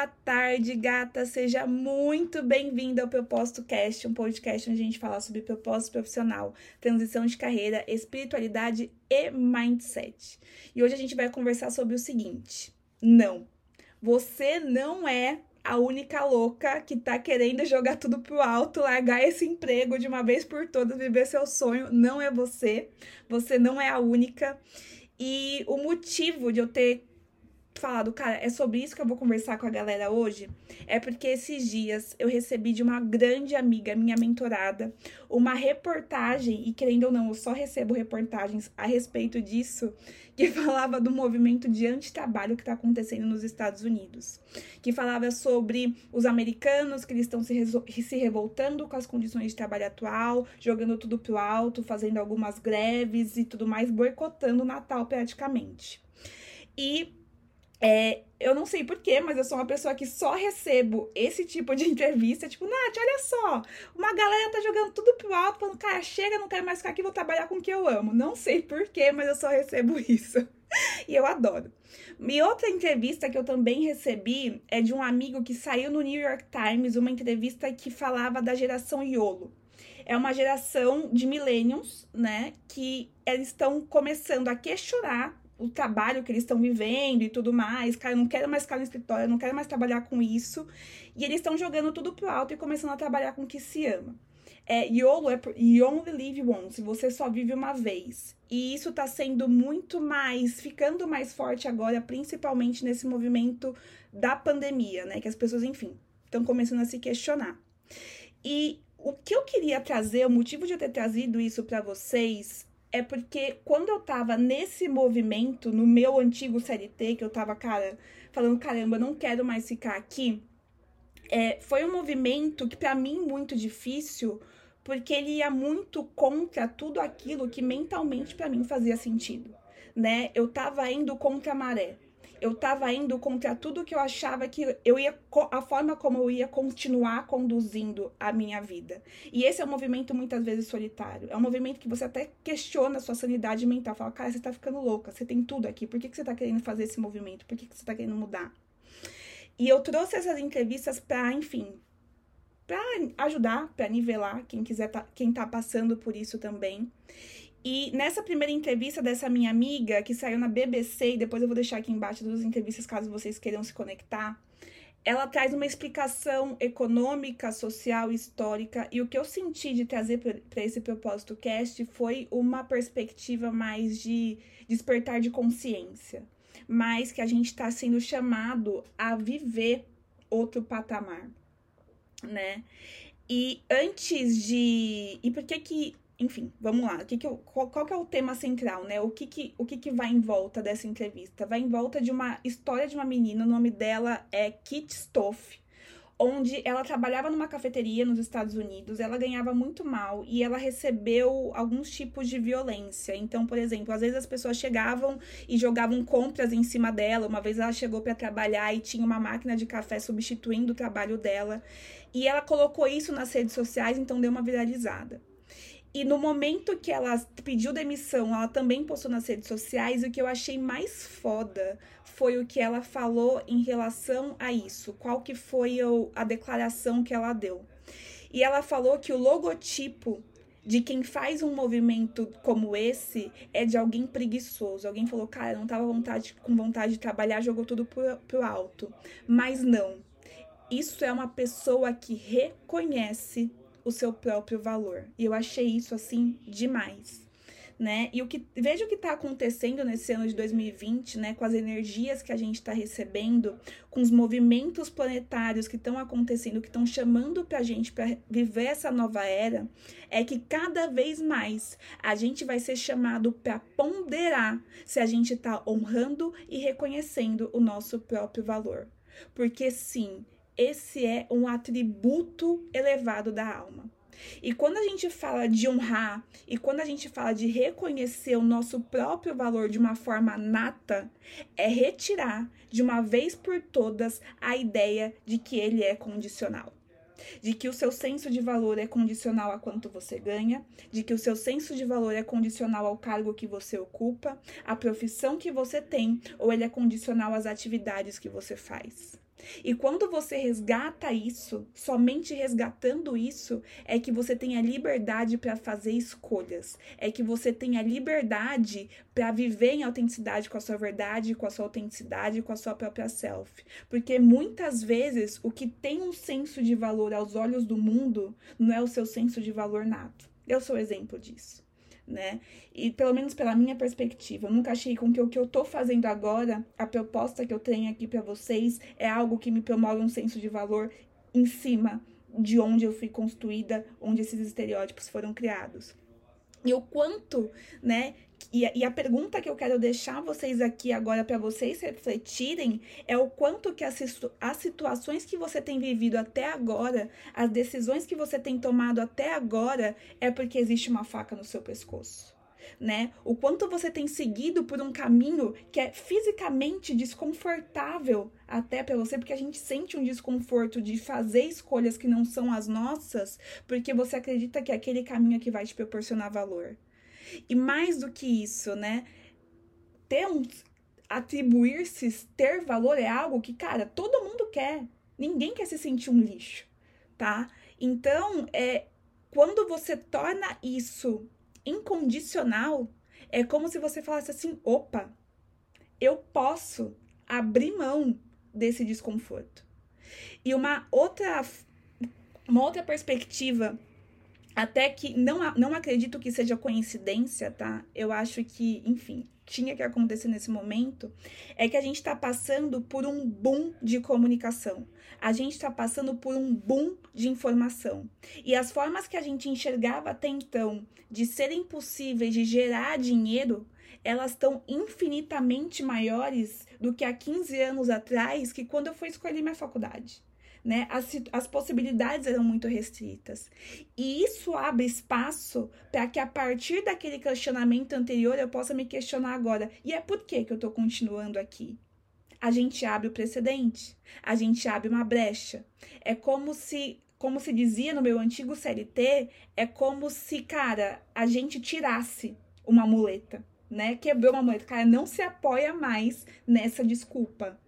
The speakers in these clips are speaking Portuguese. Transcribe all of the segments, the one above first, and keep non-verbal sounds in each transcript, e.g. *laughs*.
Boa tarde, gata. Seja muito bem-vinda ao Propósito Cast, um podcast onde a gente fala sobre propósito profissional, transição de carreira, espiritualidade e mindset. E hoje a gente vai conversar sobre o seguinte: não, você não é a única louca que tá querendo jogar tudo pro alto, largar esse emprego de uma vez por todas, viver seu sonho. Não é você. Você não é a única. E o motivo de eu ter falado, cara, é sobre isso que eu vou conversar com a galera hoje, é porque esses dias eu recebi de uma grande amiga, minha mentorada, uma reportagem, e querendo ou não, eu só recebo reportagens a respeito disso, *laughs* que falava do movimento de antitrabalho que está acontecendo nos Estados Unidos. Que falava sobre os americanos, que eles estão se, se revoltando com as condições de trabalho atual, jogando tudo pro alto, fazendo algumas greves e tudo mais, boicotando o Natal praticamente. E é, eu não sei porquê, mas eu sou uma pessoa que só recebo esse tipo de *laughs* entrevista. Tipo, Nath, olha só, uma galera tá jogando tudo pro alto, falando, cara, chega, não quero mais ficar aqui, vou trabalhar com o que eu amo. Não sei porquê, mas eu só recebo *laughs* isso. e eu adoro. E outra entrevista que eu também recebi é de um amigo que saiu no New York Times, uma entrevista que falava da geração YOLO. É uma geração de millennials, né, que eles estão começando a questionar o trabalho que eles estão vivendo e tudo mais. Cara, eu não quero mais ficar no escritório, eu não quero mais trabalhar com isso. E eles estão jogando tudo pro alto e começando a trabalhar com o que se ama. É, YOLO é You Only Live Once, você só vive uma vez. E isso tá sendo muito mais, ficando mais forte agora, principalmente nesse movimento da pandemia, né? Que as pessoas, enfim, estão começando a se questionar. E o que eu queria trazer, o motivo de eu ter trazido isso para vocês é porque quando eu tava nesse movimento, no meu antigo CLT, que eu tava, cara, falando, caramba, não quero mais ficar aqui, é, foi um movimento que para mim muito difícil, porque ele ia muito contra tudo aquilo que mentalmente para mim fazia sentido, né? Eu tava indo contra a maré eu estava indo contra tudo que eu achava que eu ia a forma como eu ia continuar conduzindo a minha vida. E esse é um movimento muitas vezes solitário. É um movimento que você até questiona a sua sanidade mental, fala: "Cara, você tá ficando louca, você tem tudo aqui. Por que que você tá querendo fazer esse movimento? Por que que você tá querendo mudar?" E eu trouxe essas entrevistas para, enfim, para ajudar, para nivelar quem quiser tá, quem tá passando por isso também. E nessa primeira entrevista dessa minha amiga, que saiu na BBC, e depois eu vou deixar aqui embaixo duas entrevistas caso vocês queiram se conectar, ela traz uma explicação econômica, social, histórica, e o que eu senti de trazer para esse propósito cast foi uma perspectiva mais de despertar de consciência, mais que a gente está sendo chamado a viver outro patamar, né? E antes de. E por que que enfim, vamos lá. O que que eu, qual, qual, que é o tema central, né? O que que, o que que vai em volta dessa entrevista? Vai em volta de uma história de uma menina, o nome dela é Kit Stoff, onde ela trabalhava numa cafeteria nos Estados Unidos, ela ganhava muito mal e ela recebeu alguns tipos de violência. Então, por exemplo, às vezes as pessoas chegavam e jogavam compras em cima dela. Uma vez ela chegou para trabalhar e tinha uma máquina de café substituindo o trabalho dela. E ela colocou isso nas redes sociais, então deu uma viralizada. E no momento que ela pediu demissão, ela também postou nas redes sociais. E o que eu achei mais foda foi o que ela falou em relação a isso. Qual que foi a declaração que ela deu. E ela falou que o logotipo de quem faz um movimento como esse é de alguém preguiçoso. Alguém falou, cara, não tava vontade, com vontade de trabalhar, jogou tudo pro, pro alto. Mas não. Isso é uma pessoa que reconhece o seu próprio valor. E eu achei isso assim demais. Né? E o que veja o que está acontecendo nesse ano de 2020, né? Com as energias que a gente está recebendo, com os movimentos planetários que estão acontecendo, que estão chamando para a gente para viver essa nova era, é que cada vez mais a gente vai ser chamado para ponderar se a gente está honrando e reconhecendo o nosso próprio valor. Porque sim, esse é um atributo elevado da alma. E quando a gente fala de honrar e quando a gente fala de reconhecer o nosso próprio valor de uma forma nata, é retirar de uma vez por todas a ideia de que ele é condicional. De que o seu senso de valor é condicional a quanto você ganha, de que o seu senso de valor é condicional ao cargo que você ocupa, à profissão que você tem, ou ele é condicional às atividades que você faz. E quando você resgata isso, somente resgatando isso, é que você tem a liberdade para fazer escolhas. É que você tem a liberdade para viver em autenticidade com a sua verdade, com a sua autenticidade, com a sua própria self. Porque muitas vezes o que tem um senso de valor aos olhos do mundo não é o seu senso de valor nato. Eu sou exemplo disso né? E pelo menos pela minha perspectiva, eu nunca achei com que o que eu tô fazendo agora, a proposta que eu tenho aqui para vocês, é algo que me promove um senso de valor em cima de onde eu fui construída, onde esses estereótipos foram criados. E o quanto, né, e a, e a, pergunta que eu quero deixar vocês aqui agora para vocês refletirem é o quanto que as, as situações que você tem vivido até agora, as decisões que você tem tomado até agora, é porque existe uma faca no seu pescoço. Né? O quanto você tem seguido por um caminho que é fisicamente desconfortável até para você, porque a gente sente um desconforto de fazer escolhas que não são as nossas, porque você acredita que é aquele caminho que vai te proporcionar valor. E mais do que isso, né? Ter um atribuir-se ter valor é algo que, cara, todo mundo quer. Ninguém quer se sentir um lixo, tá? Então, é quando você torna isso incondicional, é como se você falasse assim: opa, eu posso abrir mão desse desconforto. E uma outra, uma outra perspectiva até que não, não acredito que seja coincidência, tá? Eu acho que, enfim, tinha que acontecer nesse momento, é que a gente está passando por um boom de comunicação. A gente está passando por um boom de informação. E as formas que a gente enxergava até então de serem possíveis de gerar dinheiro, elas estão infinitamente maiores do que há 15 anos atrás, que quando eu fui escolher minha faculdade né? As, as possibilidades eram muito restritas. E isso abre espaço para que a partir daquele questionamento anterior eu possa me questionar agora. E é por que, que eu estou continuando aqui? A gente abre o precedente, a gente abre uma brecha. É como se como se dizia no meu antigo CLT, é como se, cara, a gente tirasse uma muleta, né? Quebrou uma muleta. Cara, não se apoia mais nessa desculpa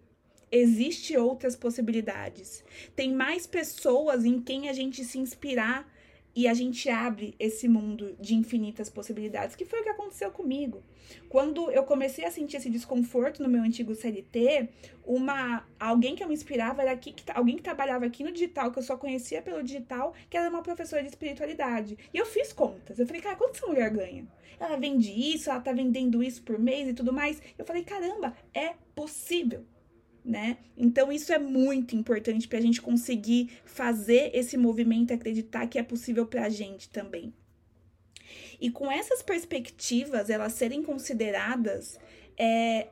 existe outras possibilidades. Tem mais pessoas em quem a gente se inspirar e a gente abre esse mundo de infinitas possibilidades, que foi o que aconteceu comigo. Quando eu comecei a sentir esse desconforto no meu antigo CLT, uma alguém que eu me inspirava era aqui, que, alguém que trabalhava aqui no digital, que eu só conhecia pelo digital, que era uma professora de espiritualidade. E eu fiz contas. Eu falei, cara, quanto essa mulher ganha? Ela vende isso, ela tá vendendo isso por mês e tudo mais. Eu falei, caramba, é possível né? Então isso é muito importante para a gente conseguir fazer esse movimento acreditar que é possível para a gente também. E com essas perspectivas elas serem consideradas é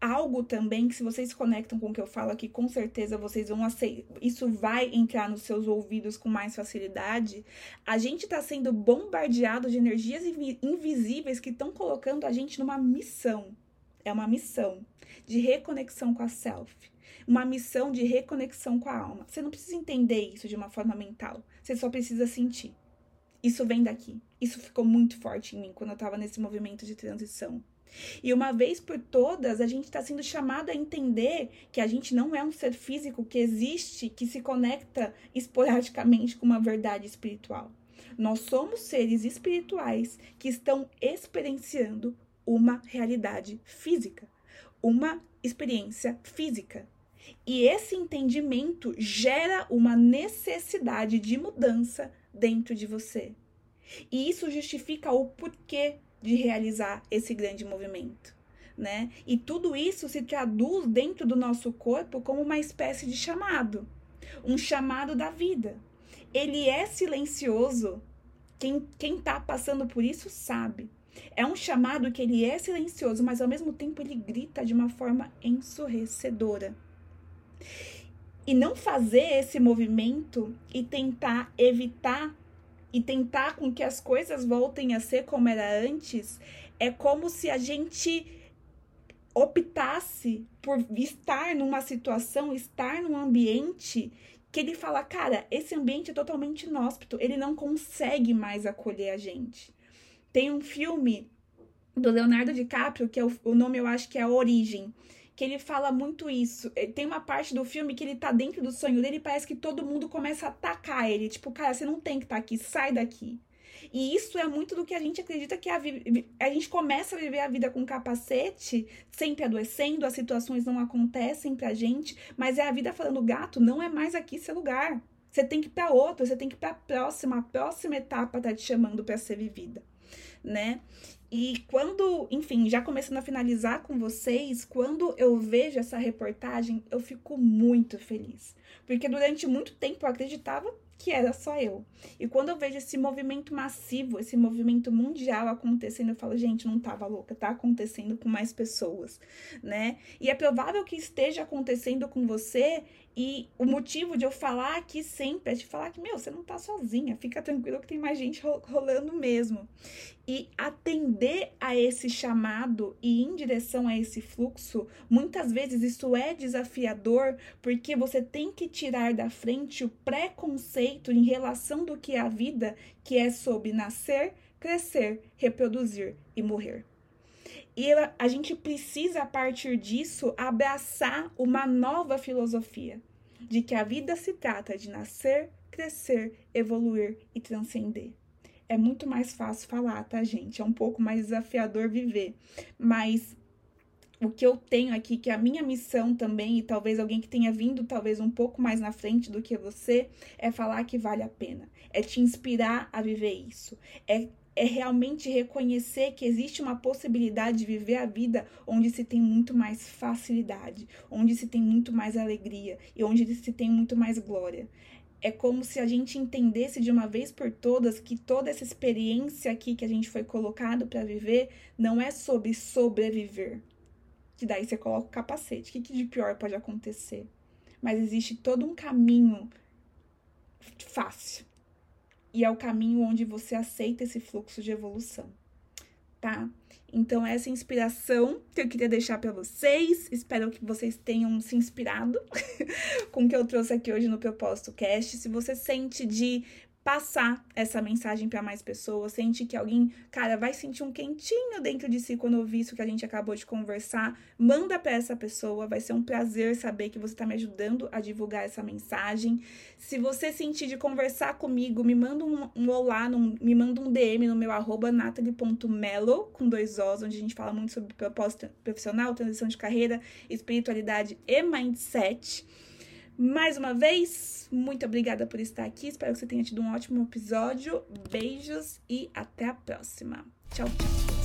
algo também que se vocês conectam com o que eu falo aqui, com certeza vocês vão aceitar, isso vai entrar nos seus ouvidos com mais facilidade. A gente está sendo bombardeado de energias invisíveis que estão colocando a gente numa missão é uma missão de reconexão com a self, uma missão de reconexão com a alma. Você não precisa entender isso de uma forma mental, você só precisa sentir. Isso vem daqui. Isso ficou muito forte em mim quando eu estava nesse movimento de transição. E uma vez por todas, a gente está sendo chamado a entender que a gente não é um ser físico que existe, que se conecta esporadicamente com uma verdade espiritual. Nós somos seres espirituais que estão experienciando uma realidade física, uma experiência física. E esse entendimento gera uma necessidade de mudança dentro de você. E isso justifica o porquê de realizar esse grande movimento. Né? E tudo isso se traduz dentro do nosso corpo como uma espécie de chamado, um chamado da vida. Ele é silencioso. Quem quem está passando por isso sabe. É um chamado que ele é silencioso, mas ao mesmo tempo ele grita de uma forma ensurdecedora. E não fazer esse movimento e tentar evitar e tentar com que as coisas voltem a ser como era antes é como se a gente optasse por estar numa situação, estar num ambiente que ele fala, cara, esse ambiente é totalmente inóspito, ele não consegue mais acolher a gente. Tem um filme do Leonardo DiCaprio, que é o, o nome eu acho que é A Origem, que ele fala muito isso. Eh, tem uma parte do filme que ele tá dentro do sonho dele e parece que todo mundo começa a atacar ele. Tipo, cara, você não tem que estar tá aqui, sai daqui. E isso é muito do que a gente acredita que a, a gente começa a viver a vida com capacete, sempre adoecendo, as situações não acontecem pra gente, mas é a vida falando, gato, não é mais aqui seu lugar. Você tem que ir para outra, você tem que ir para a próxima, a próxima etapa tá te chamando para ser vivida, né? E quando, enfim, já começando a finalizar com vocês, quando eu vejo essa reportagem, eu fico muito feliz. Porque durante muito tempo eu acreditava que era só eu. E quando eu vejo esse movimento massivo, esse movimento mundial acontecendo, eu falo, gente, não tava louca, tá acontecendo com mais pessoas, né? E é provável que esteja acontecendo com você e o motivo de eu falar aqui sempre é te falar que, meu, você não tá sozinha, fica tranquilo que tem mais gente rolando mesmo. E atender a esse chamado e em direção a esse fluxo, muitas vezes isso é desafiador, porque você tem que tirar da frente o preconceito em relação do que é a vida, que é sobre nascer, crescer, reproduzir e morrer. E a gente precisa, a partir disso, abraçar uma nova filosofia de que a vida se trata de nascer, crescer, evoluir e transcender. É muito mais fácil falar, tá, gente? É um pouco mais desafiador viver. Mas o que eu tenho aqui, que é a minha missão também, e talvez alguém que tenha vindo talvez um pouco mais na frente do que você, é falar que vale a pena. É te inspirar a viver isso. É é realmente reconhecer que existe uma possibilidade de viver a vida onde se tem muito mais facilidade, onde se tem muito mais alegria e onde se tem muito mais glória. É como se a gente entendesse de uma vez por todas que toda essa experiência aqui que a gente foi colocado para viver não é sobre sobreviver. Que daí você coloca o capacete. O que, que de pior pode acontecer? Mas existe todo um caminho fácil e é o caminho onde você aceita esse fluxo de evolução, tá? Então, essa inspiração que eu queria deixar para vocês. Espero que vocês tenham se inspirado *laughs* com o que eu trouxe aqui hoje no Propósito Cast. Se você sente de passar essa mensagem para mais pessoas, sente que alguém, cara, vai sentir um quentinho dentro de si quando ouvir isso que a gente acabou de conversar, manda para essa pessoa, vai ser um prazer saber que você está me ajudando a divulgar essa mensagem. Se você sentir de conversar comigo, me manda um, um olá, num, me manda um DM no meu arroba natalie.melo, com dois Os, onde a gente fala muito sobre propósito profissional, transição de carreira, espiritualidade e mindset. Mais uma vez, muito obrigada por estar aqui. Espero que você tenha tido um ótimo episódio. Beijos e até a próxima. Tchau, tchau.